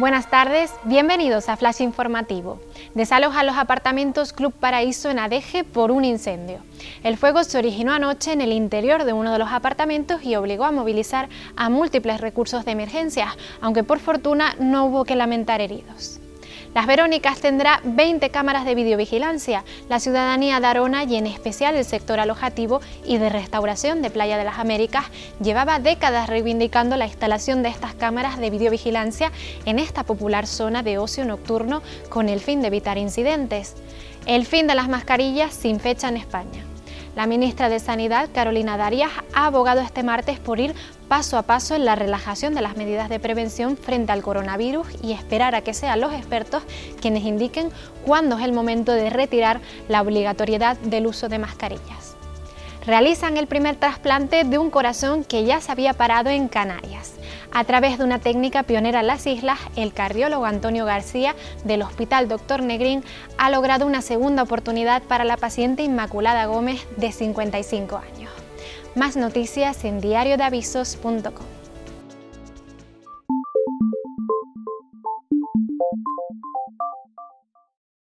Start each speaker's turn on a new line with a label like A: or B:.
A: Buenas tardes, bienvenidos a Flash Informativo. Desaloja los apartamentos Club Paraíso en Adeje por un incendio. El fuego se originó anoche en el interior de uno de los apartamentos y obligó a movilizar a múltiples recursos de emergencia, aunque por fortuna no hubo que lamentar heridos. Las Verónicas tendrá 20 cámaras de videovigilancia. La ciudadanía de Arona y en especial el sector alojativo y de restauración de Playa de las Américas llevaba décadas reivindicando la instalación de estas cámaras de videovigilancia en esta popular zona de ocio nocturno con el fin de evitar incidentes. El fin de las mascarillas sin fecha en España. La ministra de Sanidad, Carolina Darias, ha abogado este martes por ir paso a paso en la relajación de las medidas de prevención frente al coronavirus y esperar a que sean los expertos quienes indiquen cuándo es el momento de retirar la obligatoriedad del uso de mascarillas realizan el primer trasplante de un corazón que ya se había parado en Canarias. A través de una técnica pionera en las islas, el cardiólogo Antonio García del Hospital Dr. Negrín ha logrado una segunda oportunidad para la paciente Inmaculada Gómez de 55 años. Más noticias en diariodeavisos.com.